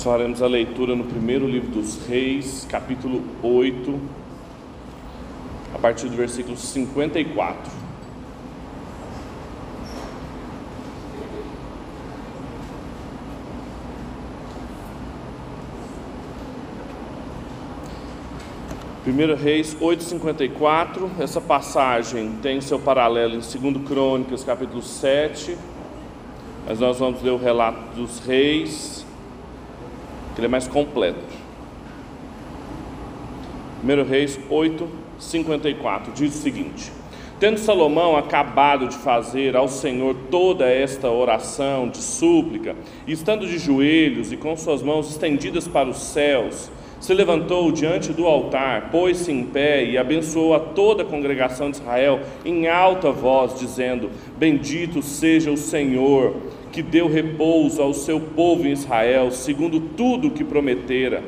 Nós faremos a leitura no primeiro livro dos Reis, capítulo 8, a partir do versículo 54. Primeiro Reis 8:54. Essa passagem tem seu paralelo em 2 Crônicas, capítulo 7. Mas nós vamos ler o relato dos reis, ele é mais completo. 1 Reis 8:54 diz o seguinte: Tendo Salomão acabado de fazer ao Senhor toda esta oração de súplica, estando de joelhos e com suas mãos estendidas para os céus, se levantou diante do altar, pôs-se em pé e abençoou a toda a congregação de Israel em alta voz, dizendo: Bendito seja o Senhor, que deu repouso ao seu povo em Israel, segundo tudo o que prometera.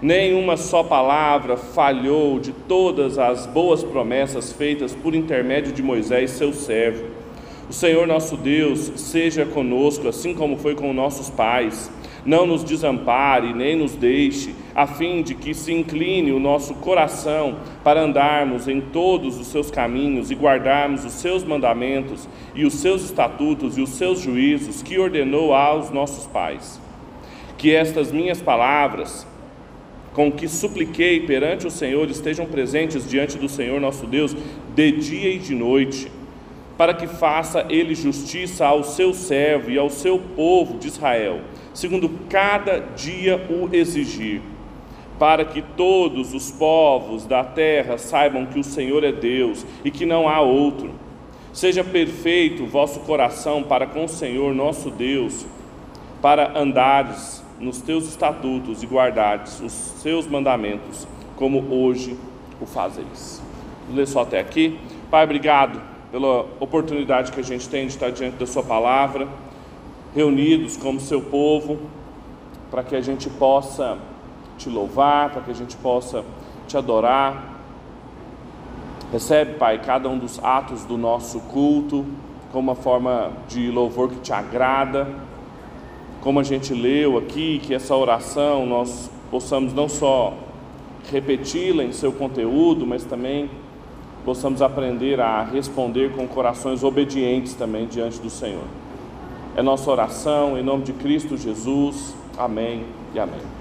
Nenhuma só palavra falhou de todas as boas promessas feitas por intermédio de Moisés, seu servo. O Senhor nosso Deus seja conosco, assim como foi com nossos pais não nos desampare, nem nos deixe, a fim de que se incline o nosso coração para andarmos em todos os seus caminhos e guardarmos os seus mandamentos e os seus estatutos e os seus juízos que ordenou aos nossos pais. Que estas minhas palavras, com que supliquei perante o Senhor, estejam presentes diante do Senhor nosso Deus, de dia e de noite, para que faça ele justiça ao seu servo e ao seu povo de Israel segundo cada dia o exigir, para que todos os povos da terra saibam que o Senhor é Deus e que não há outro. Seja perfeito o vosso coração para com o Senhor nosso Deus, para andares nos teus estatutos e guardares os seus mandamentos, como hoje o fazeis. Vou ler só até aqui. Pai, obrigado pela oportunidade que a gente tem de estar diante da Sua palavra reunidos como seu povo, para que a gente possa te louvar, para que a gente possa te adorar. Recebe, Pai, cada um dos atos do nosso culto como uma forma de louvor que te agrada. Como a gente leu aqui, que essa oração nós possamos não só repeti-la em seu conteúdo, mas também possamos aprender a responder com corações obedientes também diante do Senhor. É nossa oração em nome de Cristo Jesus. Amém e amém.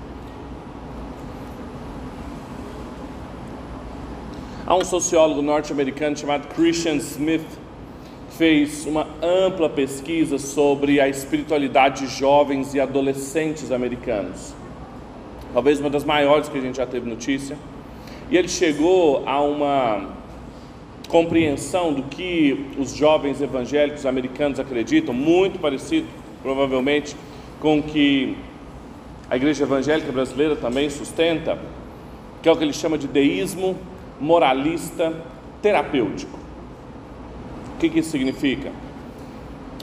Há um sociólogo norte-americano chamado Christian Smith fez uma ampla pesquisa sobre a espiritualidade de jovens e adolescentes americanos. Talvez uma das maiores que a gente já teve notícia. E ele chegou a uma compreensão do que os jovens evangélicos americanos acreditam, muito parecido, provavelmente, com o que a igreja evangélica brasileira também sustenta, que é o que ele chama de deísmo moralista terapêutico. O que, isso significa?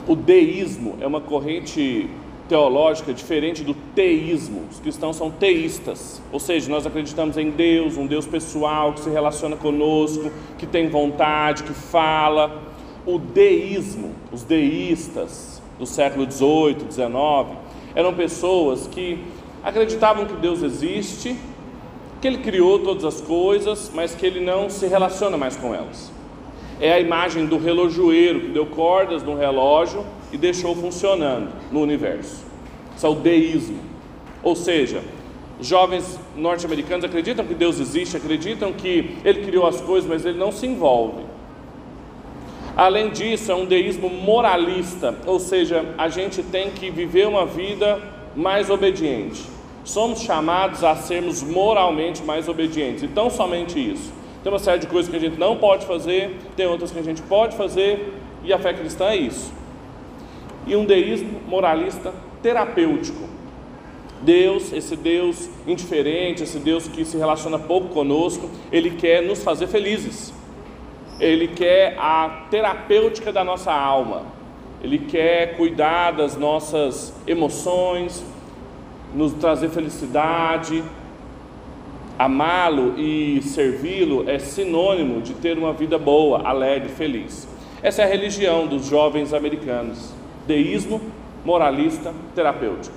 O deísmo é uma corrente teológica diferente do teísmo. Os cristãos são teístas, ou seja, nós acreditamos em Deus, um Deus pessoal que se relaciona conosco, que tem vontade, que fala. O deísmo, os deístas do século 18, 19, eram pessoas que acreditavam que Deus existe, que Ele criou todas as coisas, mas que Ele não se relaciona mais com elas. É a imagem do relojoeiro que deu cordas no relógio e deixou funcionando no universo. Isso é o deísmo. Ou seja, jovens norte-americanos acreditam que Deus existe, acreditam que Ele criou as coisas, mas Ele não se envolve. Além disso, é um deísmo moralista, ou seja, a gente tem que viver uma vida mais obediente. Somos chamados a sermos moralmente mais obedientes, e tão somente isso. Tem uma série de coisas que a gente não pode fazer, tem outras que a gente pode fazer, e a fé cristã é isso e um deísmo moralista terapêutico. Deus, esse Deus indiferente, esse Deus que se relaciona pouco conosco, ele quer nos fazer felizes. Ele quer a terapêutica da nossa alma. Ele quer cuidar das nossas emoções, nos trazer felicidade. Amá-lo e servi-lo é sinônimo de ter uma vida boa, alegre, feliz. Essa é a religião dos jovens americanos deísmo moralista terapêutico.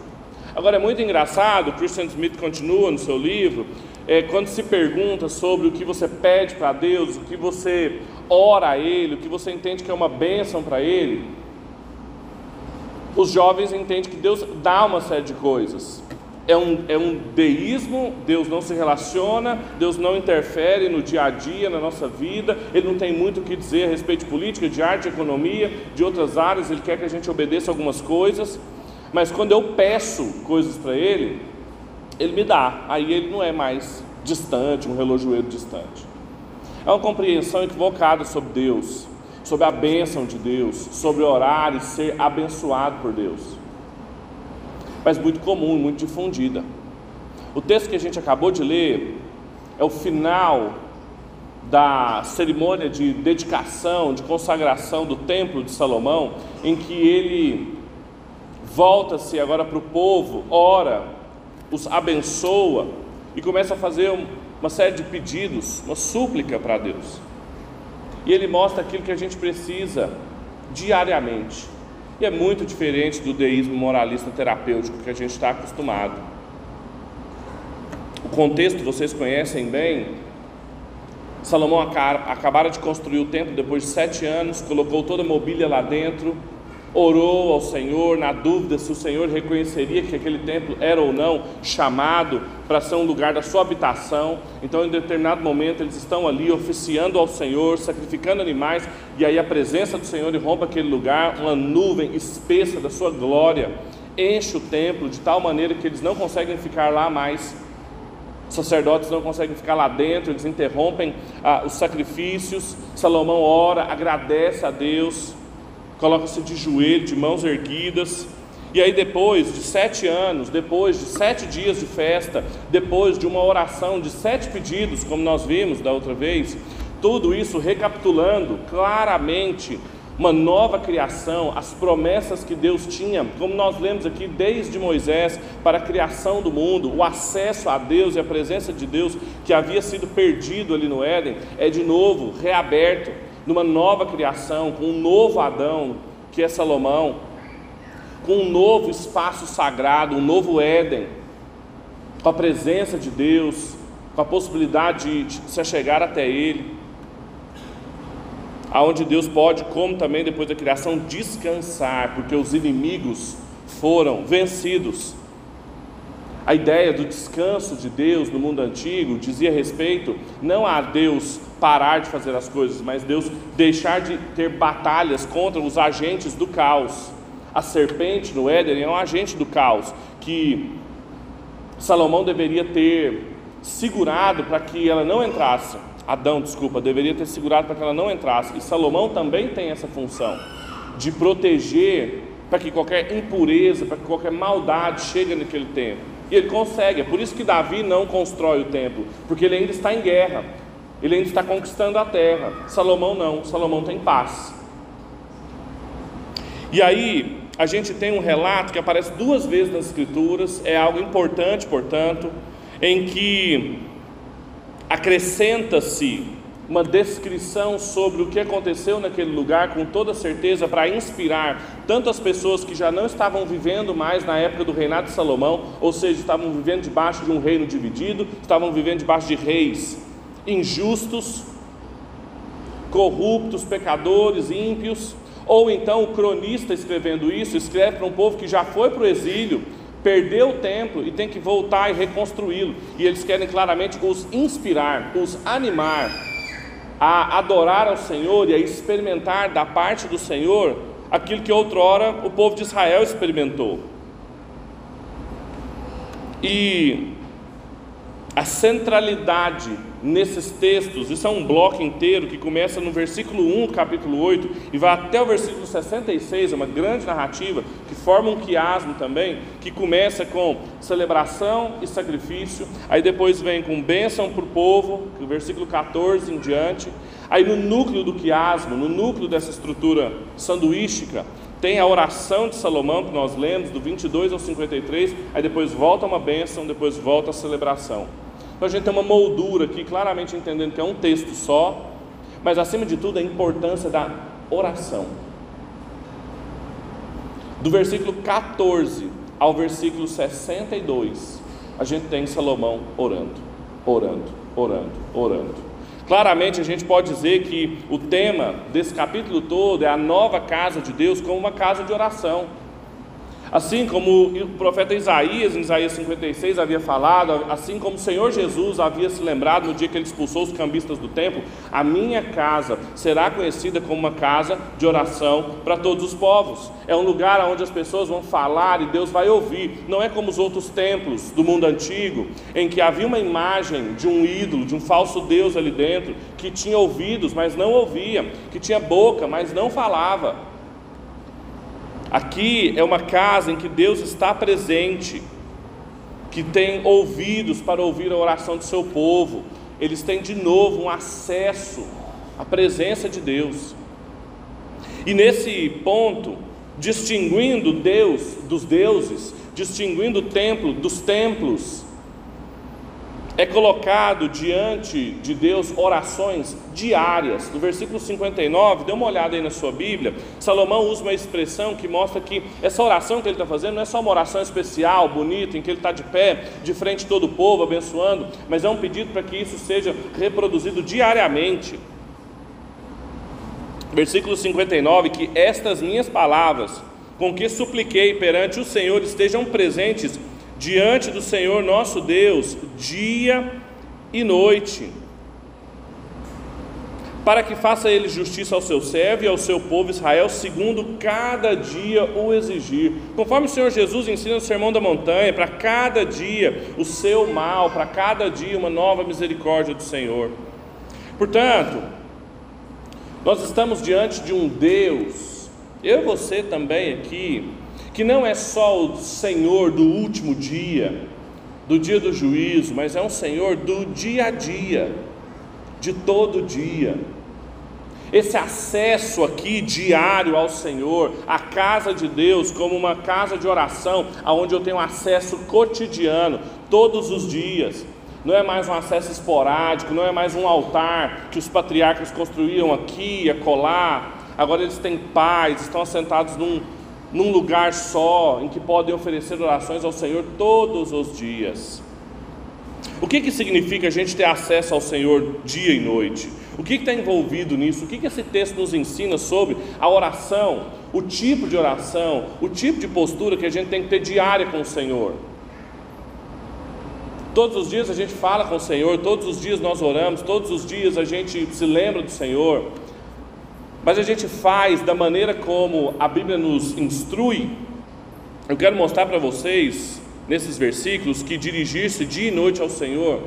Agora é muito engraçado, Christian Smith continua no seu livro, é, quando se pergunta sobre o que você pede para Deus, o que você ora a Ele, o que você entende que é uma bênção para Ele, os jovens entendem que Deus dá uma série de coisas. É um, é um deísmo, Deus não se relaciona, Deus não interfere no dia a dia, na nossa vida, Ele não tem muito o que dizer a respeito de política, de arte, de economia, de outras áreas, Ele quer que a gente obedeça algumas coisas. Mas quando eu peço coisas para Ele, Ele me dá. Aí Ele não é mais distante, um relojoeiro distante. É uma compreensão equivocada sobre Deus, sobre a bênção de Deus, sobre orar e ser abençoado por Deus. Mas muito comum, muito difundida. O texto que a gente acabou de ler é o final da cerimônia de dedicação, de consagração do templo de Salomão, em que ele volta-se agora para o povo, ora, os abençoa e começa a fazer uma série de pedidos, uma súplica para Deus. E ele mostra aquilo que a gente precisa diariamente. E é muito diferente do deísmo moralista terapêutico que a gente está acostumado. O contexto vocês conhecem bem. Salomão acabara de construir o templo depois de sete anos, colocou toda a mobília lá dentro, orou ao Senhor na dúvida se o Senhor reconheceria que aquele templo era ou não chamado para ser um lugar da sua habitação. Então, em determinado momento, eles estão ali oficiando ao Senhor, sacrificando animais, e aí a presença do Senhor irrompe aquele lugar, uma nuvem espessa da sua glória enche o templo de tal maneira que eles não conseguem ficar lá mais. Os sacerdotes não conseguem ficar lá dentro, eles interrompem ah, os sacrifícios. Salomão ora, agradece a Deus, coloca-se de joelho, de mãos erguidas, e aí, depois de sete anos, depois de sete dias de festa, depois de uma oração de sete pedidos, como nós vimos da outra vez, tudo isso recapitulando claramente uma nova criação, as promessas que Deus tinha, como nós lemos aqui desde Moisés, para a criação do mundo, o acesso a Deus e a presença de Deus que havia sido perdido ali no Éden, é de novo reaberto numa nova criação, com um novo Adão, que é Salomão, com um novo espaço sagrado, um novo Éden, com a presença de Deus, com a possibilidade de se chegar até Ele, aonde Deus pode, como também depois da criação, descansar, porque os inimigos foram vencidos. A ideia do descanso de Deus no mundo antigo dizia respeito não a Deus parar de fazer as coisas, mas Deus deixar de ter batalhas contra os agentes do caos. A serpente no Éden é um agente do caos que Salomão deveria ter segurado para que ela não entrasse. Adão, desculpa, deveria ter segurado para que ela não entrasse. E Salomão também tem essa função de proteger para que qualquer impureza, para que qualquer maldade chegue naquele tempo. E ele consegue, é por isso que Davi não constrói o templo, porque ele ainda está em guerra, ele ainda está conquistando a terra. Salomão não, Salomão tem paz. E aí, a gente tem um relato que aparece duas vezes nas Escrituras, é algo importante, portanto, em que acrescenta-se uma descrição sobre o que aconteceu naquele lugar com toda certeza para inspirar tanto as pessoas que já não estavam vivendo mais na época do reinado de Salomão, ou seja, estavam vivendo debaixo de um reino dividido, estavam vivendo debaixo de reis injustos, corruptos, pecadores, ímpios, ou então o cronista escrevendo isso, escreve para um povo que já foi para o exílio, perdeu o templo e tem que voltar e reconstruí-lo. E eles querem claramente os inspirar, os animar a adorar ao Senhor e a experimentar da parte do Senhor aquilo que outrora o povo de Israel experimentou. E a centralidade nesses textos, isso é um bloco inteiro que começa no versículo 1 do capítulo 8 e vai até o versículo 66, é uma grande narrativa que forma um quiasmo também, que começa com celebração e sacrifício, aí depois vem com bênção para o povo, do versículo 14 em diante, aí no núcleo do quiasmo, no núcleo dessa estrutura sanduística, tem a oração de Salomão que nós lemos, do 22 ao 53, aí depois volta uma bênção, depois volta a celebração. Então a gente tem uma moldura aqui, claramente entendendo que é um texto só, mas acima de tudo a importância da oração. Do versículo 14 ao versículo 62, a gente tem Salomão orando, orando, orando, orando. Claramente a gente pode dizer que o tema desse capítulo todo é a nova casa de Deus como uma casa de oração. Assim como o profeta Isaías, em Isaías 56, havia falado, assim como o Senhor Jesus havia se lembrado no dia que ele expulsou os cambistas do templo, a minha casa será conhecida como uma casa de oração para todos os povos. É um lugar onde as pessoas vão falar e Deus vai ouvir. Não é como os outros templos do mundo antigo, em que havia uma imagem de um ídolo, de um falso Deus ali dentro, que tinha ouvidos, mas não ouvia, que tinha boca, mas não falava. Aqui é uma casa em que Deus está presente, que tem ouvidos para ouvir a oração do seu povo. Eles têm de novo um acesso à presença de Deus. E nesse ponto, distinguindo Deus dos deuses, distinguindo o templo dos templos, é colocado diante de Deus orações diárias. No versículo 59, dê uma olhada aí na sua Bíblia, Salomão usa uma expressão que mostra que essa oração que ele está fazendo não é só uma oração especial, bonita, em que ele está de pé, de frente todo o povo, abençoando, mas é um pedido para que isso seja reproduzido diariamente. Versículo 59, que estas minhas palavras, com que supliquei perante o Senhor, estejam presentes diante do Senhor nosso Deus, dia e noite, para que faça ele justiça ao seu servo e ao seu povo Israel, segundo cada dia o exigir. Conforme o Senhor Jesus ensina no Sermão da Montanha, para cada dia o seu mal, para cada dia uma nova misericórdia do Senhor. Portanto, nós estamos diante de um Deus, eu e você também aqui, que não é só o Senhor do último dia, do dia do juízo, mas é um Senhor do dia a dia, de todo dia. Esse acesso aqui diário ao Senhor, a casa de Deus, como uma casa de oração, aonde eu tenho acesso cotidiano, todos os dias. Não é mais um acesso esporádico, não é mais um altar que os patriarcas construíam aqui acolá. Agora eles têm paz, estão assentados num, num lugar só, em que podem oferecer orações ao Senhor todos os dias. O que, que significa a gente ter acesso ao Senhor dia e noite? O que está envolvido nisso? O que, que esse texto nos ensina sobre a oração, o tipo de oração, o tipo de postura que a gente tem que ter diária com o Senhor? Todos os dias a gente fala com o Senhor, todos os dias nós oramos, todos os dias a gente se lembra do Senhor mas a gente faz da maneira como a Bíblia nos instrui. Eu quero mostrar para vocês, nesses versículos, que dirigir-se dia e noite ao Senhor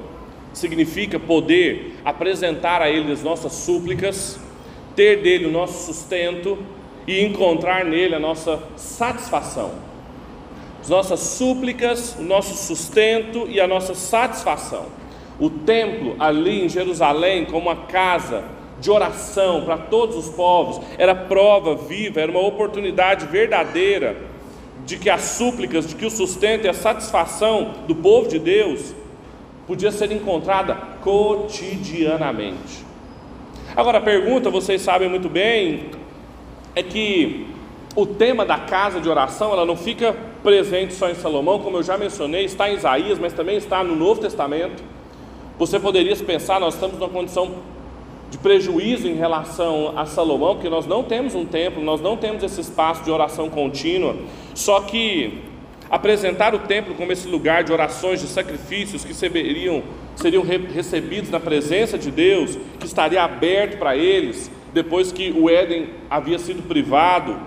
significa poder apresentar a Ele as nossas súplicas, ter dele o nosso sustento e encontrar nele a nossa satisfação. As nossas súplicas, o nosso sustento e a nossa satisfação. O templo ali em Jerusalém, como a casa de oração para todos os povos, era prova viva, era uma oportunidade verdadeira de que as súplicas, de que o sustento e a satisfação do povo de Deus podia ser encontrada cotidianamente. Agora a pergunta, vocês sabem muito bem, é que o tema da casa de oração, ela não fica presente só em Salomão, como eu já mencionei, está em Isaías, mas também está no Novo Testamento. Você poderia pensar, nós estamos numa condição de prejuízo em relação a Salomão, porque nós não temos um templo, nós não temos esse espaço de oração contínua. Só que apresentar o templo como esse lugar de orações, de sacrifícios que seriam, seriam recebidos na presença de Deus, que estaria aberto para eles, depois que o Éden havia sido privado,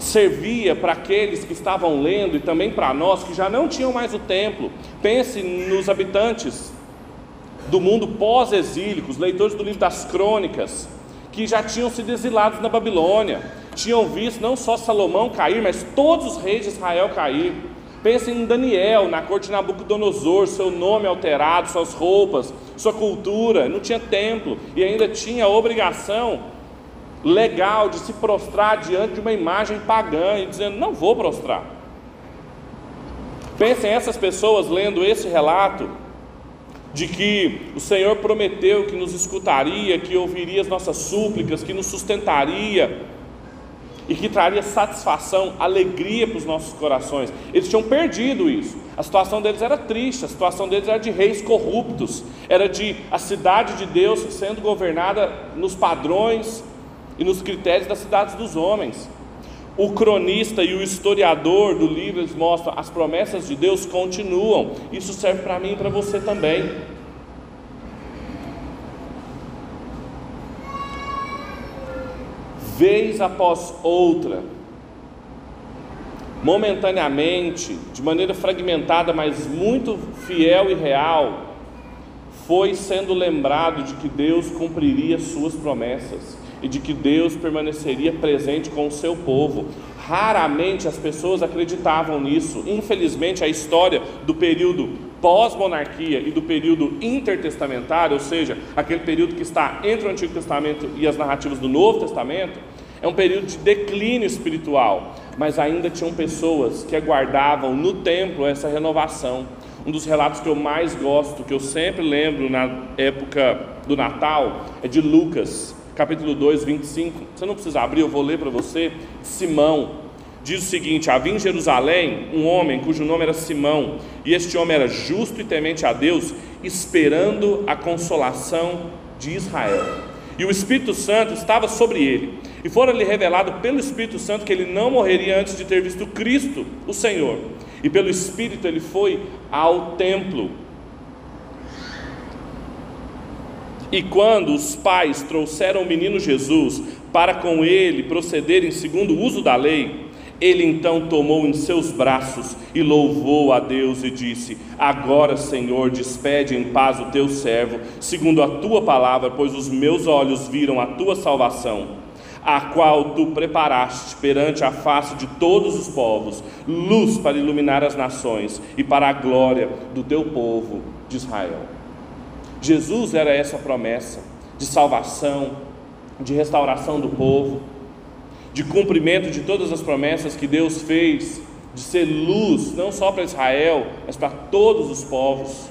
servia para aqueles que estavam lendo e também para nós que já não tinham mais o templo. Pense nos habitantes do mundo pós-exílico, os leitores do livro das crônicas, que já tinham sido exilados na Babilônia, tinham visto não só Salomão cair, mas todos os reis de Israel cair. Pensem em Daniel, na corte de Nabucodonosor, seu nome alterado, suas roupas, sua cultura, não tinha templo e ainda tinha a obrigação legal de se prostrar diante de uma imagem pagã e dizendo: Não vou prostrar. Pensem essas pessoas lendo esse relato de que o Senhor prometeu que nos escutaria, que ouviria as nossas súplicas, que nos sustentaria. e que traria satisfação, alegria para os nossos corações. Eles tinham perdido isso. A situação deles era triste, a situação deles era de reis corruptos, era de a cidade de Deus sendo governada nos padrões e nos critérios das cidades dos homens. O cronista e o historiador do livro eles mostram as promessas de Deus continuam. Isso serve para mim e para você também. vez após outra, momentaneamente, de maneira fragmentada, mas muito fiel e real, foi sendo lembrado de que Deus cumpriria suas promessas e de que Deus permaneceria presente com o seu povo. Raramente as pessoas acreditavam nisso. Infelizmente, a história do período pós-monarquia e do período intertestamentário, ou seja, aquele período que está entre o Antigo Testamento e as narrativas do Novo Testamento, é um período de declínio espiritual, mas ainda tinham pessoas que aguardavam no templo essa renovação. Um dos relatos que eu mais gosto, que eu sempre lembro na época do Natal, é de Lucas, capítulo 2, 25. Você não precisa abrir, eu vou ler para você. Simão, diz o seguinte: Havia em Jerusalém um homem cujo nome era Simão, e este homem era justo e temente a Deus, esperando a consolação de Israel. E o Espírito Santo estava sobre ele, e fora-lhe revelado pelo Espírito Santo que ele não morreria antes de ter visto Cristo, o Senhor. E pelo Espírito ele foi ao templo. E quando os pais trouxeram o menino Jesus para com ele procederem segundo o uso da lei, ele então tomou em seus braços e louvou a Deus e disse: Agora, Senhor, despede em paz o teu servo, segundo a tua palavra, pois os meus olhos viram a tua salvação, a qual tu preparaste perante a face de todos os povos, luz para iluminar as nações e para a glória do teu povo de Israel. Jesus era essa promessa de salvação, de restauração do povo de cumprimento de todas as promessas que Deus fez, de ser luz, não só para Israel, mas para todos os povos.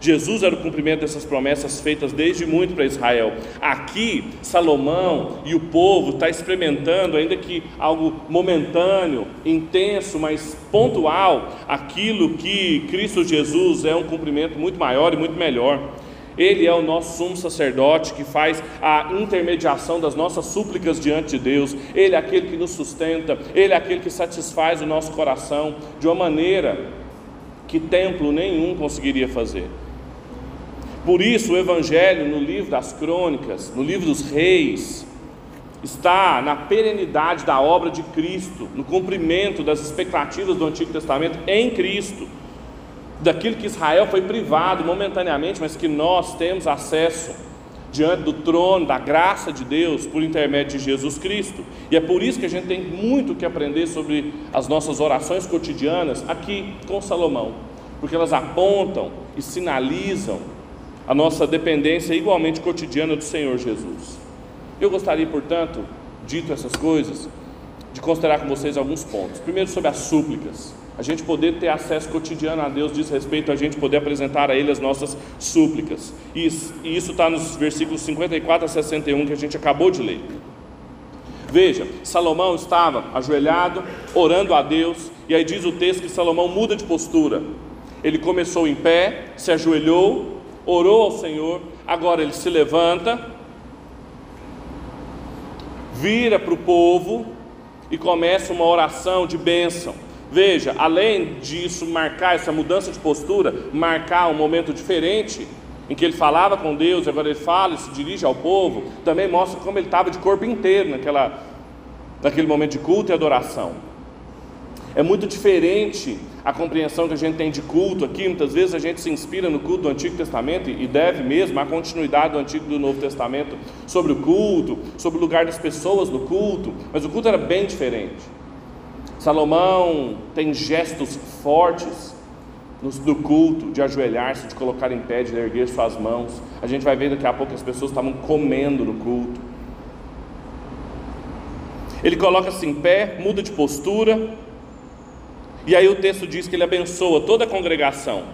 Jesus era o cumprimento dessas promessas feitas desde muito para Israel. Aqui, Salomão e o povo está experimentando, ainda que algo momentâneo, intenso, mas pontual, aquilo que Cristo Jesus é um cumprimento muito maior e muito melhor. Ele é o nosso sumo sacerdote que faz a intermediação das nossas súplicas diante de Deus. Ele é aquele que nos sustenta, ele é aquele que satisfaz o nosso coração de uma maneira que templo nenhum conseguiria fazer. Por isso, o Evangelho, no livro das crônicas, no livro dos reis, está na perenidade da obra de Cristo, no cumprimento das expectativas do Antigo Testamento em Cristo daquilo que Israel foi privado momentaneamente, mas que nós temos acesso diante do trono da graça de Deus por intermédio de Jesus Cristo. E é por isso que a gente tem muito que aprender sobre as nossas orações cotidianas aqui com Salomão, porque elas apontam e sinalizam a nossa dependência igualmente cotidiana do Senhor Jesus. Eu gostaria, portanto, dito essas coisas, de considerar com vocês alguns pontos. Primeiro, sobre as súplicas a gente poder ter acesso cotidiano a Deus diz respeito a gente poder apresentar a Ele as nossas súplicas. E isso está nos versículos 54 a 61 que a gente acabou de ler. Veja, Salomão estava ajoelhado, orando a Deus, e aí diz o texto que Salomão muda de postura. Ele começou em pé, se ajoelhou, orou ao Senhor, agora ele se levanta, vira para o povo e começa uma oração de bênção. Veja, além disso marcar essa mudança de postura, marcar um momento diferente em que ele falava com Deus, agora ele fala e se dirige ao povo, também mostra como ele estava de corpo inteiro naquela, naquele momento de culto e adoração. É muito diferente a compreensão que a gente tem de culto aqui. Muitas vezes a gente se inspira no culto do Antigo Testamento e deve mesmo a continuidade do Antigo e do Novo Testamento sobre o culto, sobre o lugar das pessoas no culto, mas o culto era bem diferente. Salomão tem gestos fortes no culto, de ajoelhar-se, de colocar em pé, de erguer suas mãos. A gente vai ver daqui a pouco que as pessoas estavam comendo no culto. Ele coloca-se em pé, muda de postura, e aí o texto diz que ele abençoa toda a congregação.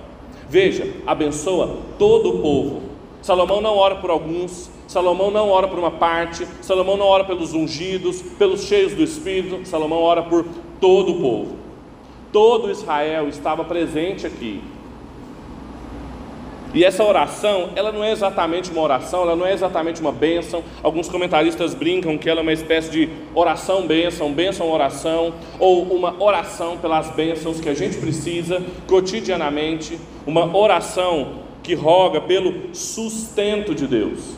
Veja, abençoa todo o povo. Salomão não ora por alguns, Salomão não ora por uma parte, Salomão não ora pelos ungidos, pelos cheios do Espírito, Salomão ora por todo o povo. Todo Israel estava presente aqui. E essa oração, ela não é exatamente uma oração, ela não é exatamente uma bênção. Alguns comentaristas brincam que ela é uma espécie de oração-bênção, bênção-oração, ou uma oração pelas bênçãos que a gente precisa cotidianamente, uma oração que roga pelo sustento de Deus.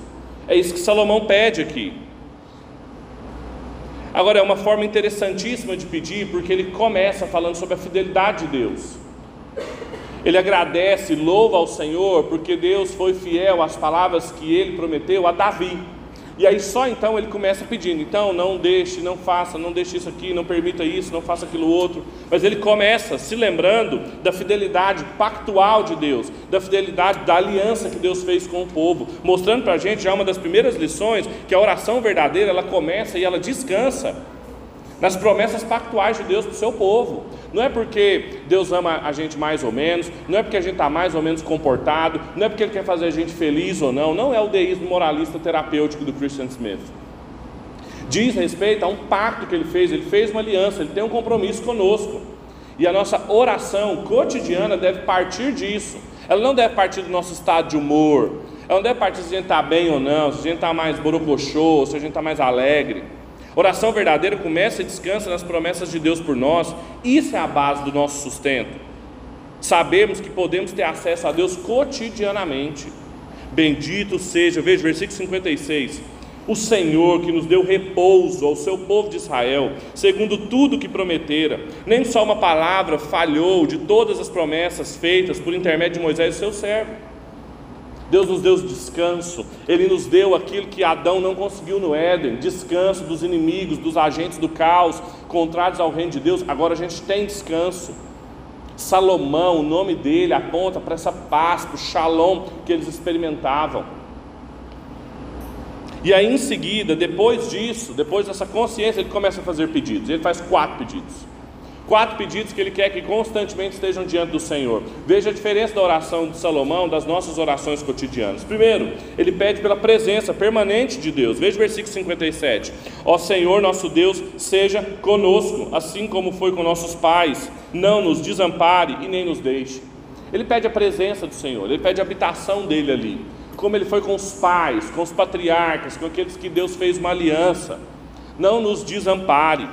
É isso que Salomão pede aqui. Agora, é uma forma interessantíssima de pedir, porque ele começa falando sobre a fidelidade de Deus. Ele agradece, louva ao Senhor, porque Deus foi fiel às palavras que ele prometeu a Davi. E aí só então ele começa pedindo, então não deixe, não faça, não deixe isso aqui, não permita isso, não faça aquilo outro. Mas ele começa se lembrando da fidelidade pactual de Deus, da fidelidade da aliança que Deus fez com o povo, mostrando para a gente já uma das primeiras lições que a oração verdadeira ela começa e ela descansa nas promessas pactuais de Deus para o seu povo. Não é porque Deus ama a gente mais ou menos, não é porque a gente está mais ou menos comportado, não é porque Ele quer fazer a gente feliz ou não, não é o deísmo moralista terapêutico do Christian Smith. Diz respeito a um pacto que Ele fez, Ele fez uma aliança, Ele tem um compromisso conosco. E a nossa oração cotidiana deve partir disso. Ela não deve partir do nosso estado de humor, ela não deve partir se a gente está bem ou não, se a gente está mais borocochô, se a gente está mais alegre. Oração verdadeira começa e descansa nas promessas de Deus por nós, isso é a base do nosso sustento. Sabemos que podemos ter acesso a Deus cotidianamente. Bendito seja, veja, versículo 56. O Senhor que nos deu repouso ao seu povo de Israel, segundo tudo que prometera, nem só uma palavra falhou de todas as promessas feitas por intermédio de Moisés, seu servo. Deus nos deu descanso, Ele nos deu aquilo que Adão não conseguiu no Éden: descanso dos inimigos, dos agentes do caos, contrários ao reino de Deus. Agora a gente tem descanso. Salomão, o nome dele aponta para essa paz, para o shalom que eles experimentavam. E aí em seguida, depois disso, depois dessa consciência, ele começa a fazer pedidos. Ele faz quatro pedidos. Quatro pedidos que ele quer que constantemente estejam diante do Senhor. Veja a diferença da oração de Salomão das nossas orações cotidianas. Primeiro, ele pede pela presença permanente de Deus. Veja o versículo 57. Ó Senhor nosso Deus, seja conosco, assim como foi com nossos pais. Não nos desampare e nem nos deixe. Ele pede a presença do Senhor, ele pede a habitação dele ali. Como ele foi com os pais, com os patriarcas, com aqueles que Deus fez uma aliança. Não nos desampare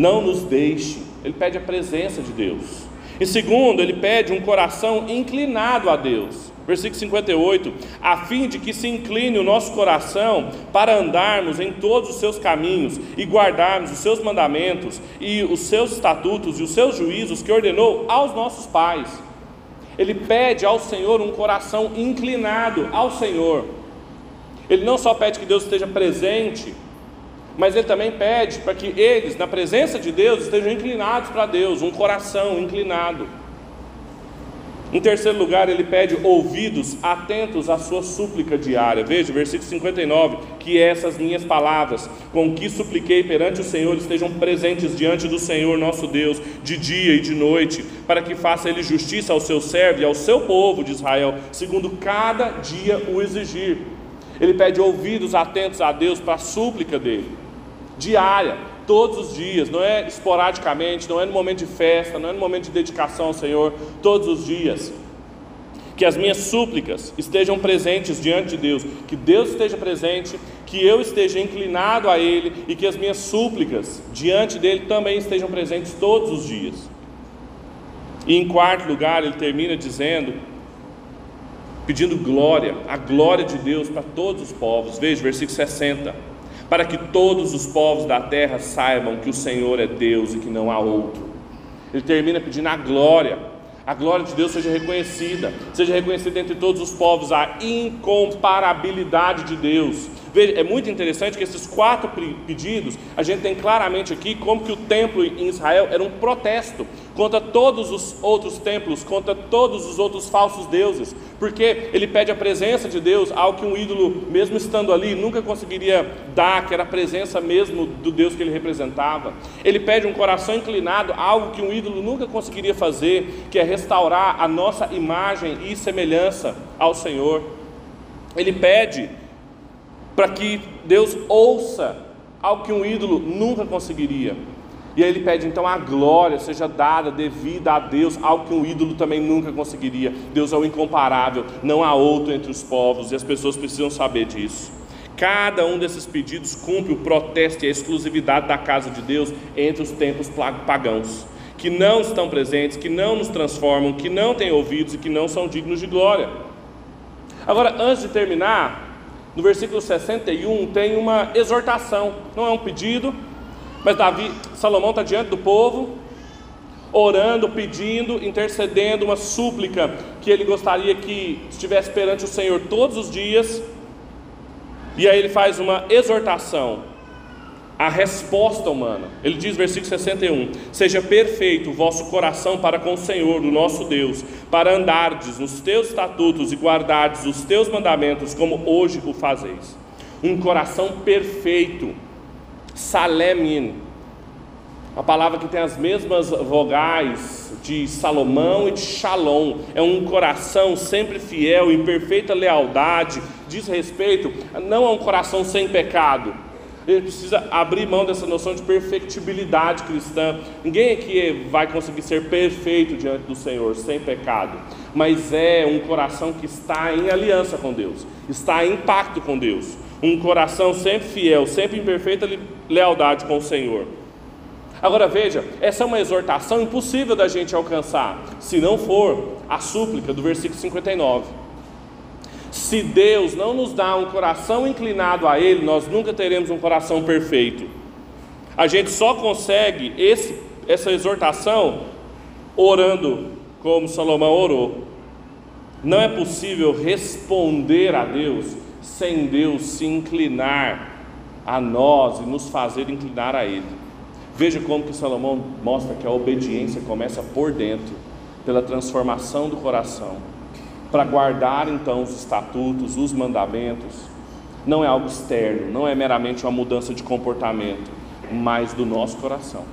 não nos deixe. Ele pede a presença de Deus. E segundo, ele pede um coração inclinado a Deus. Versículo 58, a fim de que se incline o nosso coração para andarmos em todos os seus caminhos e guardarmos os seus mandamentos e os seus estatutos e os seus juízos que ordenou aos nossos pais. Ele pede ao Senhor um coração inclinado ao Senhor. Ele não só pede que Deus esteja presente, mas ele também pede para que eles, na presença de Deus, estejam inclinados para Deus, um coração inclinado. Em terceiro lugar, ele pede ouvidos atentos à sua súplica diária. Veja, versículo 59, que essas minhas palavras, com que supliquei perante o Senhor, estejam presentes diante do Senhor nosso Deus, de dia e de noite, para que faça ele justiça ao seu servo e ao seu povo de Israel, segundo cada dia o exigir. Ele pede ouvidos atentos a Deus para a súplica dele diária, todos os dias, não é esporadicamente, não é no momento de festa, não é no momento de dedicação ao Senhor, todos os dias. Que as minhas súplicas estejam presentes diante de Deus, que Deus esteja presente, que eu esteja inclinado a Ele e que as minhas súplicas diante dele também estejam presentes todos os dias. E em quarto lugar, ele termina dizendo, pedindo glória, a glória de Deus para todos os povos. Veja, versículo 60 para que todos os povos da terra saibam que o Senhor é Deus e que não há outro. Ele termina pedindo a glória, a glória de Deus seja reconhecida, seja reconhecida entre todos os povos, a incomparabilidade de Deus. É muito interessante que esses quatro pedidos, a gente tem claramente aqui como que o templo em Israel era um protesto contra todos os outros templos, contra todos os outros falsos deuses, porque ele pede a presença de Deus, algo que um ídolo, mesmo estando ali, nunca conseguiria dar, que era a presença mesmo do Deus que ele representava. Ele pede um coração inclinado, algo que um ídolo nunca conseguiria fazer, que é restaurar a nossa imagem e semelhança ao Senhor. ele pede para que Deus ouça algo que um ídolo nunca conseguiria. E aí ele pede então a glória seja dada devida a Deus, algo que um ídolo também nunca conseguiria. Deus é o incomparável, não há outro entre os povos, e as pessoas precisam saber disso. Cada um desses pedidos cumpre o protesto e a exclusividade da casa de Deus entre os tempos pagãos, que não estão presentes, que não nos transformam, que não têm ouvidos e que não são dignos de glória. Agora, antes de terminar, no versículo 61 tem uma exortação, não é um pedido, mas Davi, Salomão está diante do povo, orando, pedindo, intercedendo, uma súplica que ele gostaria que estivesse perante o Senhor todos os dias. E aí ele faz uma exortação à resposta humana. Ele diz, versículo 61: Seja perfeito o vosso coração para com o Senhor, o nosso Deus, para andardes nos teus estatutos e guardardes os teus mandamentos, como hoje o fazeis. Um coração perfeito Salemin, a palavra que tem as mesmas vogais de Salomão e de Shalom, é um coração sempre fiel, em perfeita lealdade, diz respeito, não é um coração sem pecado. Ele precisa abrir mão dessa noção de perfectibilidade cristã. Ninguém aqui vai conseguir ser perfeito diante do Senhor, sem pecado. Mas é um coração que está em aliança com Deus, está em pacto com Deus um coração sempre fiel, sempre em perfeita lealdade com o Senhor. Agora veja, essa é uma exortação impossível da gente alcançar, se não for a súplica do versículo 59. Se Deus não nos dá um coração inclinado a Ele, nós nunca teremos um coração perfeito. A gente só consegue esse, essa exortação orando como Salomão orou. Não é possível responder a Deus sem Deus se inclinar a nós e nos fazer inclinar a Ele. Veja como que Salomão mostra que a obediência começa por dentro, pela transformação do coração, para guardar então os estatutos, os mandamentos. Não é algo externo, não é meramente uma mudança de comportamento, mas do nosso coração.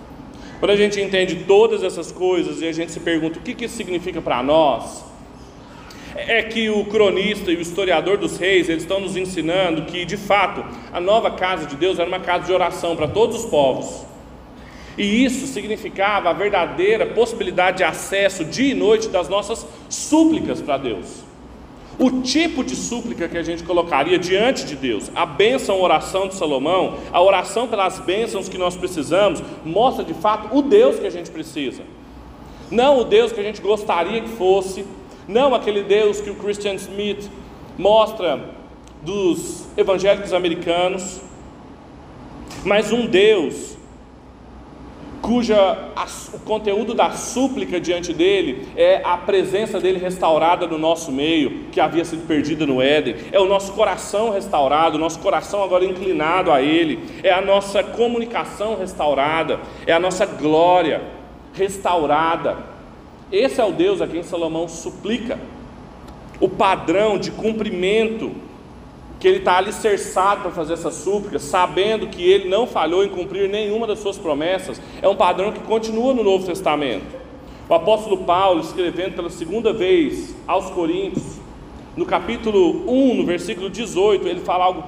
Quando a gente entende todas essas coisas e a gente se pergunta o que, que isso significa para nós, é que o cronista e o historiador dos reis, eles estão nos ensinando que, de fato, a nova casa de Deus era uma casa de oração para todos os povos. E isso significava a verdadeira possibilidade de acesso dia e noite das nossas súplicas para Deus. O tipo de súplica que a gente colocaria diante de Deus, a bênção, a oração de Salomão, a oração pelas bênçãos que nós precisamos, mostra de fato o Deus que a gente precisa. Não o Deus que a gente gostaria que fosse, não aquele Deus que o Christian Smith mostra dos evangélicos americanos, mas um Deus cuja o conteúdo da súplica diante dele é a presença dele restaurada no nosso meio, que havia sido perdida no Éden, é o nosso coração restaurado, o nosso coração agora inclinado a ele, é a nossa comunicação restaurada, é a nossa glória restaurada. Esse é o Deus a quem Salomão suplica. O padrão de cumprimento que ele está alicerçado para fazer essa súplica, sabendo que ele não falhou em cumprir nenhuma das suas promessas, é um padrão que continua no Novo Testamento. O apóstolo Paulo, escrevendo pela segunda vez aos Coríntios, no capítulo 1, no versículo 18, ele fala algo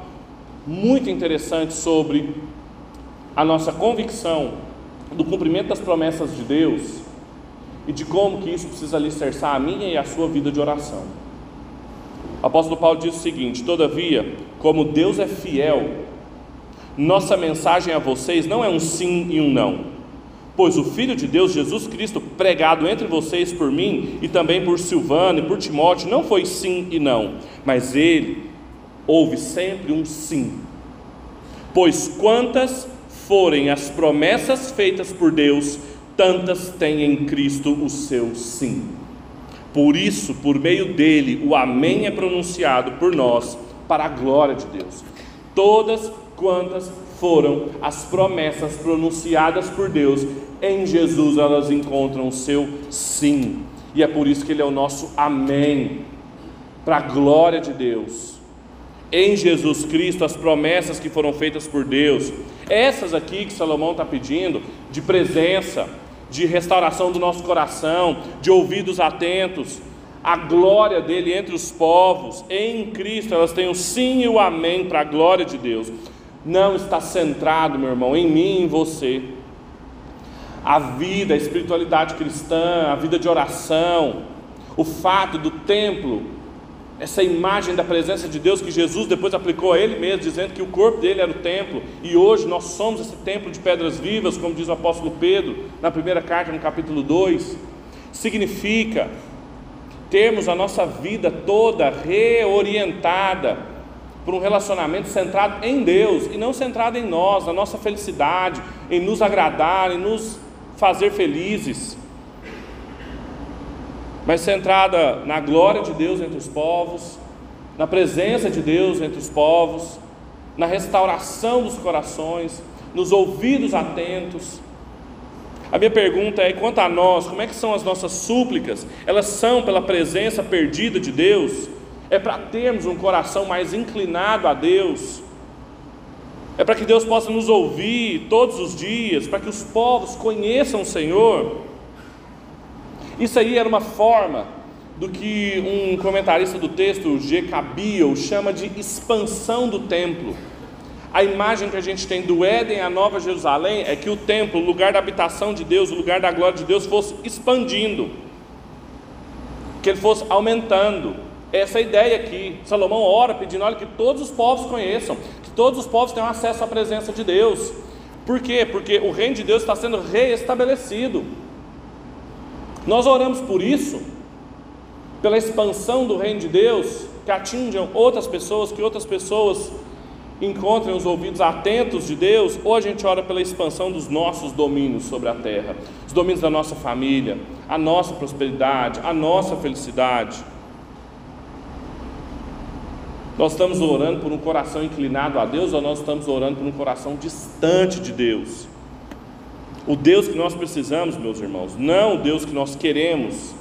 muito interessante sobre a nossa convicção do cumprimento das promessas de Deus e de como que isso precisa alicerçar a minha e a sua vida de oração. O apóstolo Paulo diz o seguinte: Todavia, como Deus é fiel, nossa mensagem a vocês não é um sim e um não, pois o Filho de Deus, Jesus Cristo, pregado entre vocês por mim e também por Silvano e por Timóteo, não foi sim e não, mas ele houve sempre um sim. Pois quantas forem as promessas feitas por Deus, tantas têm em Cristo o seu sim. Por isso, por meio dele, o Amém é pronunciado por nós para a glória de Deus. Todas quantas foram as promessas pronunciadas por Deus, em Jesus elas encontram o seu sim. E é por isso que ele é o nosso Amém, para a glória de Deus. Em Jesus Cristo, as promessas que foram feitas por Deus, essas aqui que Salomão está pedindo, de presença, de restauração do nosso coração, de ouvidos atentos, a glória dele entre os povos, em Cristo, elas têm o sim e o amém para a glória de Deus. Não está centrado, meu irmão, em mim e em você. A vida, a espiritualidade cristã, a vida de oração, o fato do templo, essa imagem da presença de Deus que Jesus depois aplicou a ele mesmo, dizendo que o corpo dele era o templo, e hoje nós somos esse templo de pedras vivas, como diz o apóstolo Pedro na primeira carta, no capítulo 2, significa termos a nossa vida toda reorientada por um relacionamento centrado em Deus e não centrado em nós, na nossa felicidade, em nos agradar, em nos fazer felizes, mas centrada na glória de Deus entre os povos, na presença de Deus entre os povos, na restauração dos corações, nos ouvidos atentos a minha pergunta é: quanto a nós, como é que são as nossas súplicas? Elas são pela presença perdida de Deus? É para termos um coração mais inclinado a Deus? É para que Deus possa nos ouvir todos os dias, para que os povos conheçam o Senhor? Isso aí era uma forma do que um comentarista do texto, G. Cabiel, chama de expansão do templo. A imagem que a gente tem do Éden à Nova Jerusalém é que o templo, o lugar da habitação de Deus, o lugar da glória de Deus, fosse expandindo, que ele fosse aumentando. Essa é a ideia aqui. Salomão ora pedindo: olha, que todos os povos conheçam, que todos os povos tenham acesso à presença de Deus. Por quê? Porque o reino de Deus está sendo reestabelecido. Nós oramos por isso, pela expansão do reino de Deus, que atinjam outras pessoas, que outras pessoas encontrem os ouvidos atentos de Deus, ou a gente ora pela expansão dos nossos domínios sobre a terra, os domínios da nossa família, a nossa prosperidade, a nossa felicidade. Nós estamos orando por um coração inclinado a Deus ou nós estamos orando por um coração distante de Deus? O Deus que nós precisamos, meus irmãos, não o Deus que nós queremos,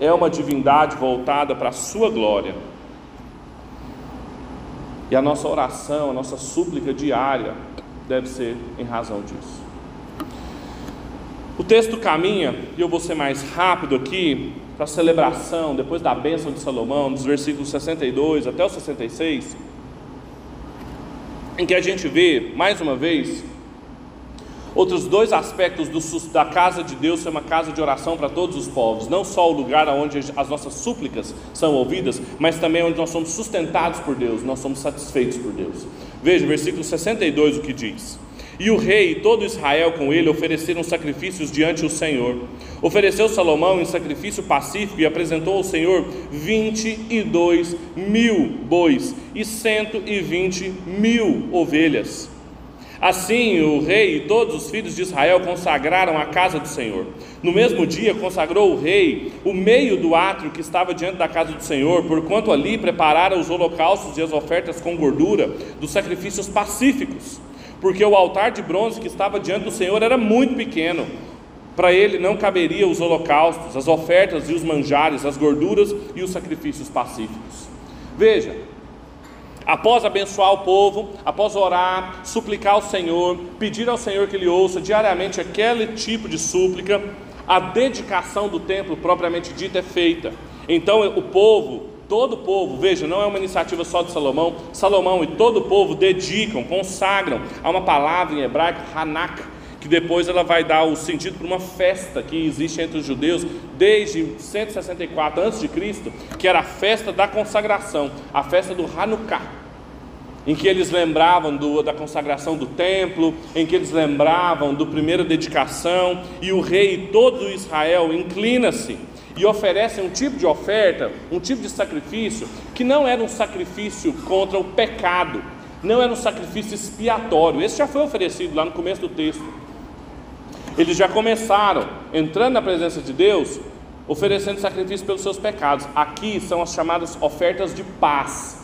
é uma divindade voltada para a Sua glória e a nossa oração, a nossa súplica diária deve ser em razão disso. O texto caminha, e eu vou ser mais rápido aqui, para a celebração, depois da bênção de Salomão, dos versículos 62 até o 66, em que a gente vê, mais uma vez, Outros dois aspectos do, da casa de Deus ser uma casa de oração para todos os povos, não só o lugar onde as nossas súplicas são ouvidas, mas também onde nós somos sustentados por Deus, nós somos satisfeitos por Deus. Veja, versículo 62 o que diz. E o rei e todo Israel com ele ofereceram sacrifícios diante do Senhor. Ofereceu Salomão em sacrifício pacífico e apresentou ao Senhor vinte e dois mil bois e cento e vinte mil ovelhas. Assim, o rei e todos os filhos de Israel consagraram a casa do Senhor. No mesmo dia, consagrou o rei o meio do átrio que estava diante da casa do Senhor, porquanto ali prepararam os holocaustos e as ofertas com gordura dos sacrifícios pacíficos, porque o altar de bronze que estava diante do Senhor era muito pequeno. Para ele não caberia os holocaustos, as ofertas e os manjares, as gorduras e os sacrifícios pacíficos. Veja, após abençoar o povo, após orar, suplicar ao Senhor, pedir ao Senhor que Ele ouça diariamente aquele tipo de súplica, a dedicação do templo propriamente dita é feita. Então o povo, todo o povo, veja, não é uma iniciativa só de Salomão, Salomão e todo o povo dedicam, consagram a uma palavra em hebraico, Hanak, que depois ela vai dar o sentido para uma festa que existe entre os judeus desde 164 a.C., que era a festa da consagração, a festa do Hanukkah em que eles lembravam do, da consagração do templo, em que eles lembravam do primeira dedicação, e o rei todo Israel inclina-se e oferece um tipo de oferta, um tipo de sacrifício, que não era um sacrifício contra o pecado, não era um sacrifício expiatório, esse já foi oferecido lá no começo do texto. Eles já começaram entrando na presença de Deus, oferecendo sacrifício pelos seus pecados. Aqui são as chamadas ofertas de paz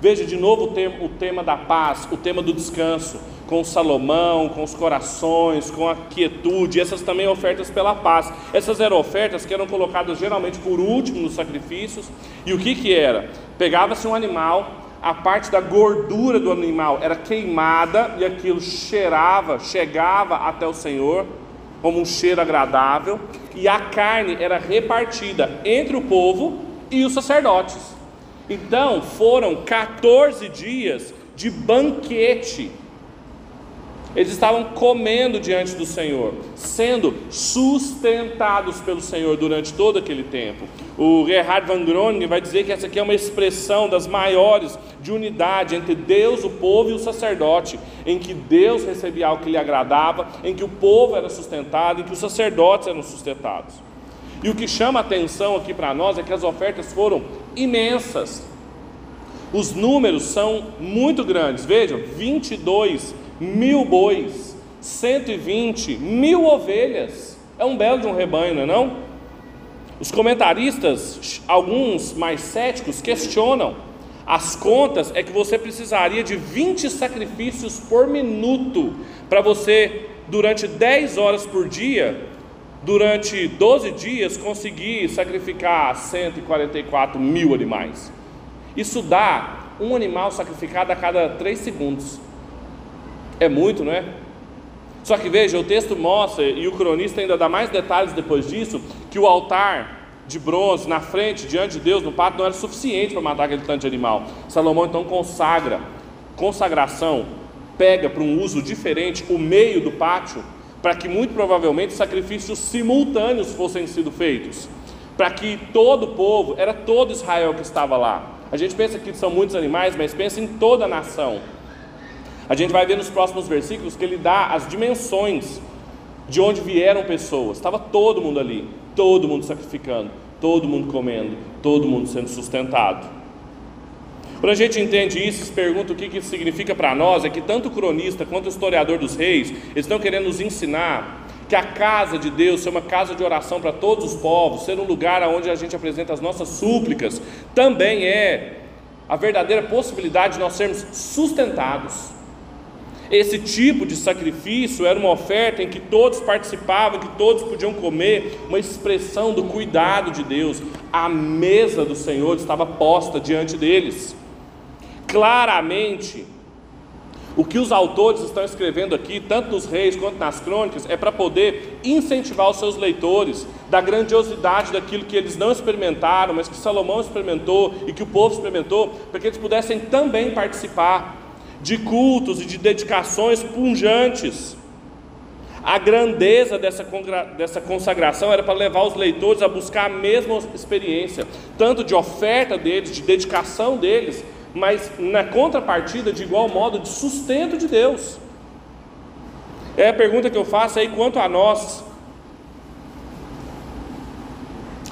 Veja de novo o tema, o tema da paz, o tema do descanso, com Salomão, com os corações, com a quietude, essas também ofertas pela paz. Essas eram ofertas que eram colocadas geralmente por último nos sacrifícios. E o que que era? Pegava-se um animal, a parte da gordura do animal era queimada e aquilo cheirava, chegava até o Senhor como um cheiro agradável, e a carne era repartida entre o povo e os sacerdotes. Então foram 14 dias de banquete. Eles estavam comendo diante do Senhor, sendo sustentados pelo Senhor durante todo aquele tempo. O Gerhard van Groningen vai dizer que essa aqui é uma expressão das maiores de unidade entre Deus, o povo e o sacerdote, em que Deus recebia algo que lhe agradava, em que o povo era sustentado, em que os sacerdotes eram sustentados. E o que chama atenção aqui para nós é que as ofertas foram imensas. Os números são muito grandes. Vejam, 22 mil bois, 120 mil ovelhas. É um belo de um rebanho, não é não? Os comentaristas, alguns mais céticos, questionam. As contas é que você precisaria de 20 sacrifícios por minuto para você, durante 10 horas por dia, durante 12 dias, conseguir sacrificar 144 mil animais. Isso dá um animal sacrificado a cada 3 segundos. É muito, não é? Só que veja, o texto mostra, e o cronista ainda dá mais detalhes depois disso, que o altar de bronze na frente, diante de Deus, no pátio, não era suficiente para matar aquele tanto de animal. Salomão então consagra, consagração, pega para um uso diferente o meio do pátio, para que muito provavelmente sacrifícios simultâneos fossem sido feitos, para que todo o povo, era todo Israel que estava lá. A gente pensa que são muitos animais, mas pensa em toda a nação. A gente vai ver nos próximos versículos que ele dá as dimensões de onde vieram pessoas. Estava todo mundo ali, todo mundo sacrificando, todo mundo comendo, todo mundo sendo sustentado. Quando a gente entende isso, se pergunta o que isso significa para nós, é que tanto o cronista quanto o historiador dos reis estão querendo nos ensinar que a casa de Deus ser uma casa de oração para todos os povos, ser um lugar onde a gente apresenta as nossas súplicas, também é a verdadeira possibilidade de nós sermos sustentados. Esse tipo de sacrifício era uma oferta em que todos participavam, que todos podiam comer, uma expressão do cuidado de Deus. A mesa do Senhor estava posta diante deles. Claramente, o que os autores estão escrevendo aqui, tanto nos reis quanto nas crônicas, é para poder incentivar os seus leitores da grandiosidade daquilo que eles não experimentaram, mas que Salomão experimentou e que o povo experimentou, para que eles pudessem também participar de cultos e de dedicações punjantes. A grandeza dessa, dessa consagração era para levar os leitores a buscar a mesma experiência, tanto de oferta deles, de dedicação deles, mas na contrapartida, de igual modo, de sustento de Deus. É a pergunta que eu faço aí quanto a nós.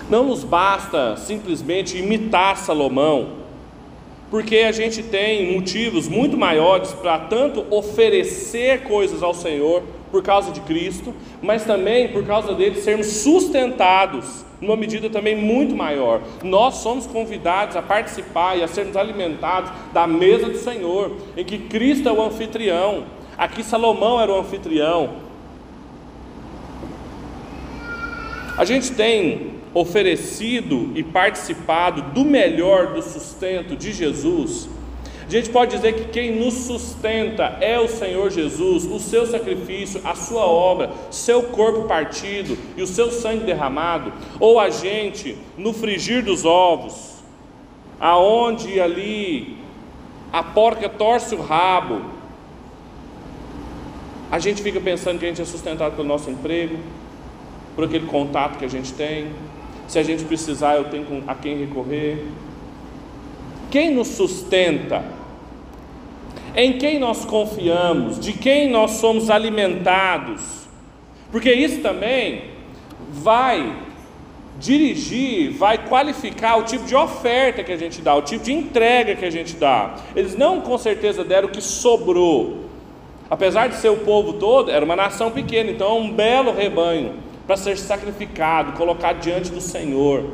Não nos basta simplesmente imitar Salomão, porque a gente tem motivos muito maiores para tanto oferecer coisas ao Senhor por causa de Cristo, mas também por causa dele sermos sustentados numa medida também muito maior. Nós somos convidados a participar e a sermos alimentados da mesa do Senhor, em que Cristo é o anfitrião. Aqui Salomão era o anfitrião. A gente tem oferecido e participado do melhor do sustento de Jesus, a gente pode dizer que quem nos sustenta é o Senhor Jesus, o seu sacrifício, a sua obra, seu corpo partido e o seu sangue derramado, ou a gente no frigir dos ovos, aonde ali a porca torce o rabo, a gente fica pensando que a gente é sustentado pelo nosso emprego, por aquele contato que a gente tem, se a gente precisar, eu tenho a quem recorrer. Quem nos sustenta? Em quem nós confiamos? De quem nós somos alimentados? Porque isso também vai dirigir, vai qualificar o tipo de oferta que a gente dá, o tipo de entrega que a gente dá. Eles não com certeza deram o que sobrou. Apesar de ser o povo todo, era uma nação pequena, então é um belo rebanho para ser sacrificado, colocado diante do Senhor.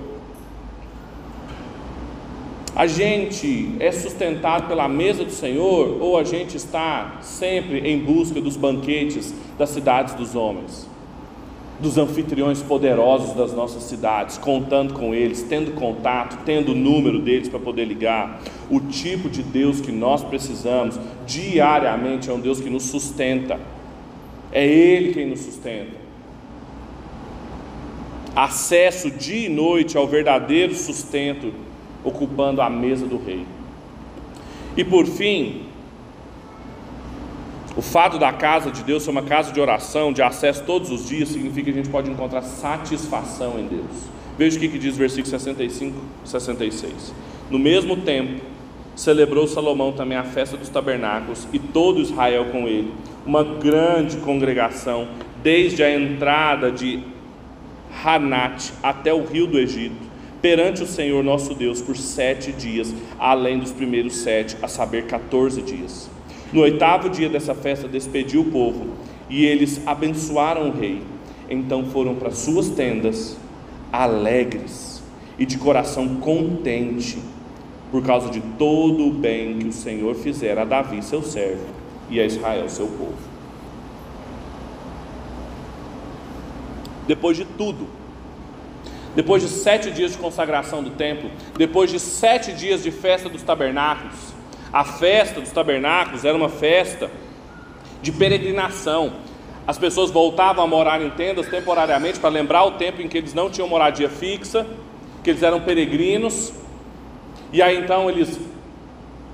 A gente é sustentado pela mesa do Senhor ou a gente está sempre em busca dos banquetes das cidades dos homens, dos anfitriões poderosos das nossas cidades, contando com eles, tendo contato, tendo o número deles para poder ligar? O tipo de Deus que nós precisamos diariamente é um Deus que nos sustenta, é Ele quem nos sustenta. Acesso dia e noite ao verdadeiro sustento, ocupando a mesa do rei. E por fim, o fato da casa de Deus ser uma casa de oração, de acesso todos os dias, significa que a gente pode encontrar satisfação em Deus. Veja o que, diz versículo 65 e 66. No mesmo tempo, celebrou Salomão também a festa dos tabernáculos e todo Israel com ele, uma grande congregação, desde a entrada de Hanat até o rio do Egito, perante o Senhor nosso Deus por sete dias, além dos primeiros sete, a saber, 14 dias. No oitavo dia dessa festa, despediu o povo e eles abençoaram o rei. Então foram para suas tendas, alegres e de coração contente, por causa de todo o bem que o Senhor fizera a Davi, seu servo, e a Israel, seu povo. Depois de tudo, depois de sete dias de consagração do templo, depois de sete dias de festa dos tabernáculos, a festa dos tabernáculos era uma festa de peregrinação. As pessoas voltavam a morar em tendas temporariamente para lembrar o tempo em que eles não tinham moradia fixa, que eles eram peregrinos. E aí então eles,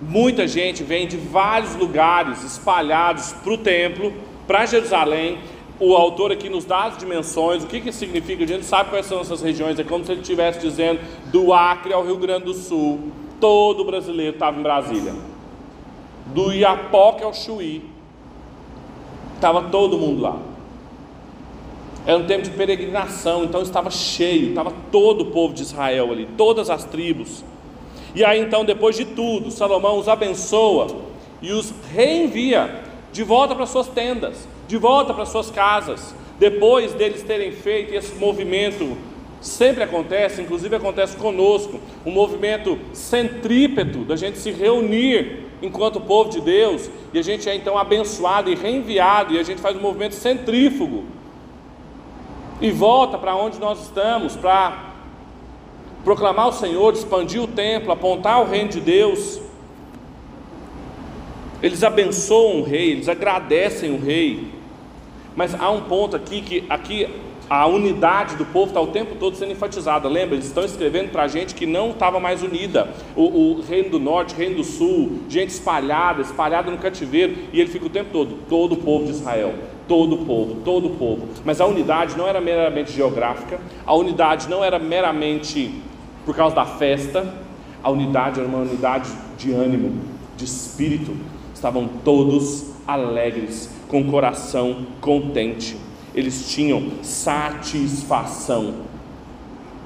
muita gente vem de vários lugares espalhados para o templo, para Jerusalém, o autor aqui nos dá as dimensões, o que, que significa, a gente sabe quais são essas regiões, é como se ele estivesse dizendo do Acre ao Rio Grande do Sul, todo brasileiro estava em Brasília. Do Iapoque ao Chuí, estava todo mundo lá. Era um tempo de peregrinação, então estava cheio, estava todo o povo de Israel ali, todas as tribos. E aí então, depois de tudo, Salomão os abençoa e os reenvia de volta para suas tendas de volta para suas casas, depois deles terem feito esse movimento, sempre acontece, inclusive acontece conosco, um movimento centrípeto da gente se reunir enquanto povo de Deus, e a gente é então abençoado e reenviado, e a gente faz um movimento centrífugo, e volta para onde nós estamos, para proclamar o Senhor, expandir o templo, apontar o reino de Deus. Eles abençoam o rei, eles agradecem o rei, mas há um ponto aqui que aqui a unidade do povo está o tempo todo sendo enfatizada. Lembra? Eles estão escrevendo para a gente que não estava mais unida. O, o, reino do norte, reino do sul, gente espalhada, espalhada no cativeiro, e ele fica o tempo todo, todo o povo de Israel, todo o povo, todo o povo. Mas a unidade não era meramente geográfica, a unidade não era meramente por causa da festa, a unidade era uma unidade de ânimo, de espírito. Estavam todos alegres, com o coração contente. Eles tinham satisfação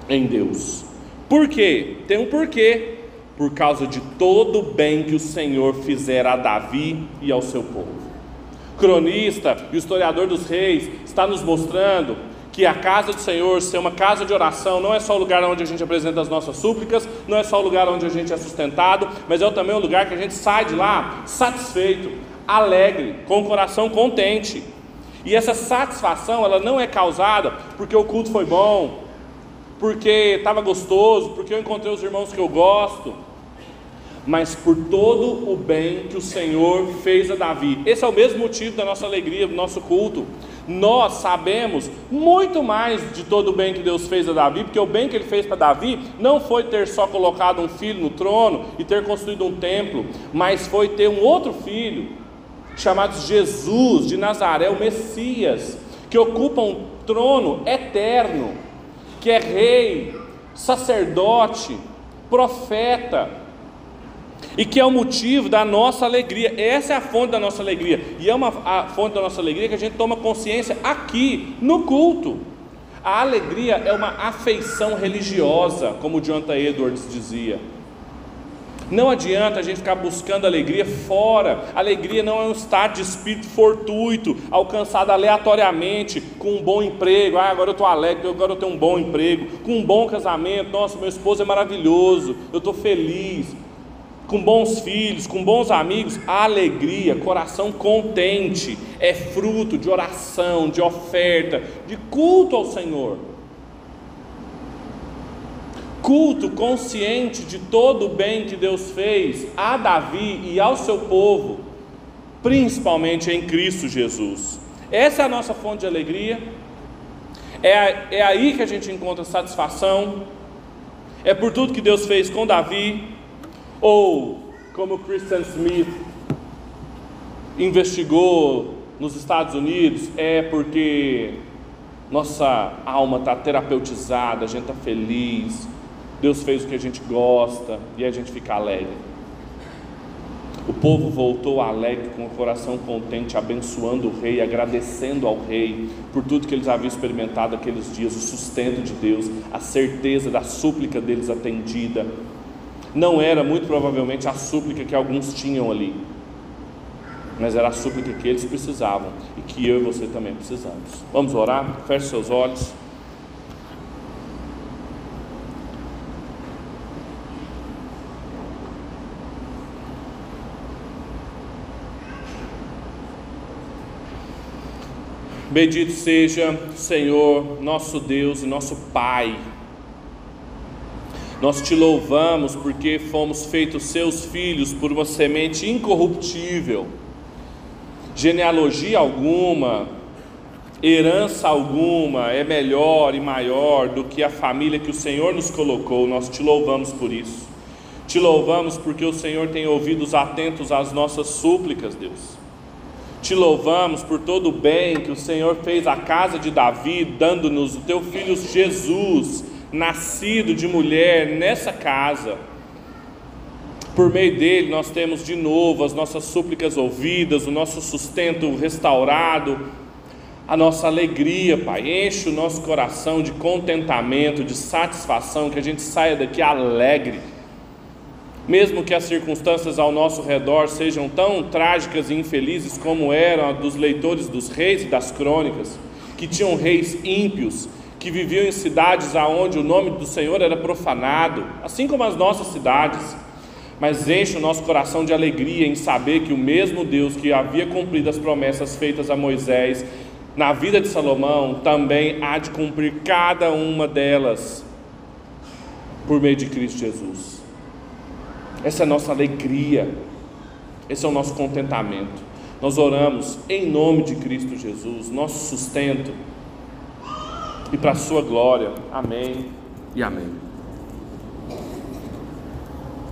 em Deus. Por quê? Tem um porquê. Por causa de todo o bem que o Senhor fizera a Davi e ao seu povo. cronista e o historiador dos reis está nos mostrando que a casa do Senhor ser uma casa de oração não é só o lugar onde a gente apresenta as nossas súplicas, não é só o lugar onde a gente é sustentado, mas é também o lugar que a gente sai de lá satisfeito, alegre, com o coração contente. E essa satisfação, ela não é causada porque o culto foi bom, porque estava gostoso, porque eu encontrei os irmãos que eu gosto, mas por todo o bem que o Senhor fez a Davi. Esse é o mesmo motivo da nossa alegria, do nosso culto. Nós sabemos muito mais de todo o bem que Deus fez a Davi, porque o bem que ele fez para Davi não foi ter só colocado um filho no trono e ter construído um templo, mas foi ter um outro filho chamado Jesus de Nazaré, o Messias, que ocupa um trono eterno, que é rei, sacerdote, profeta, e que é o motivo da nossa alegria. Essa é a fonte da nossa alegria, e é uma a fonte da nossa alegria que a gente toma consciência aqui no culto. A alegria é uma afeição religiosa, como Jonathan Edwards dizia. Não adianta a gente ficar buscando alegria fora. Alegria não é um estado de espírito fortuito, alcançado aleatoriamente, com um bom emprego. Ah, agora eu estou alegre, agora eu tenho um bom emprego. Com um bom casamento. Nossa, meu esposo é maravilhoso, eu estou feliz. Com bons filhos, com bons amigos. Alegria, coração contente, é fruto de oração, de oferta, de culto ao Senhor culto consciente de todo o bem que Deus fez a Davi e ao seu povo, principalmente em Cristo Jesus. Essa é a nossa fonte de alegria, É, é aí que a gente encontra satisfação. É por tudo que Deus fez com Davi. Ou, como Christian Smith investigou nos Estados Unidos, é porque nossa alma está terapeutizada, a gente está feliz, Deus fez o que a gente gosta e a gente fica alegre. O povo voltou alegre, com o coração contente, abençoando o rei, agradecendo ao rei por tudo que eles haviam experimentado aqueles dias, o sustento de Deus, a certeza da súplica deles atendida. Não era muito provavelmente a súplica que alguns tinham ali, mas era a súplica que eles precisavam e que eu e você também precisamos. Vamos orar? Feche seus olhos. Bendito seja, Senhor, nosso Deus e nosso Pai. Nós te louvamos porque fomos feitos seus filhos por uma semente incorruptível, genealogia alguma, herança alguma é melhor e maior do que a família que o Senhor nos colocou. Nós te louvamos por isso. Te louvamos porque o Senhor tem ouvidos atentos às nossas súplicas, Deus. Te louvamos por todo o bem que o Senhor fez à casa de Davi, dando-nos o teu filho Jesus, nascido de mulher nessa casa. Por meio dele, nós temos de novo as nossas súplicas ouvidas, o nosso sustento restaurado, a nossa alegria, Pai. Enche o nosso coração de contentamento, de satisfação, que a gente saia daqui alegre mesmo que as circunstâncias ao nosso redor sejam tão trágicas e infelizes como eram a dos leitores dos reis e das crônicas, que tinham reis ímpios, que viviam em cidades aonde o nome do Senhor era profanado, assim como as nossas cidades, mas enche o nosso coração de alegria em saber que o mesmo Deus que havia cumprido as promessas feitas a Moisés na vida de Salomão também há de cumprir cada uma delas por meio de Cristo Jesus. Essa é a nossa alegria, esse é o nosso contentamento. Nós oramos em nome de Cristo Jesus, nosso sustento, e para a Sua glória. Amém e amém.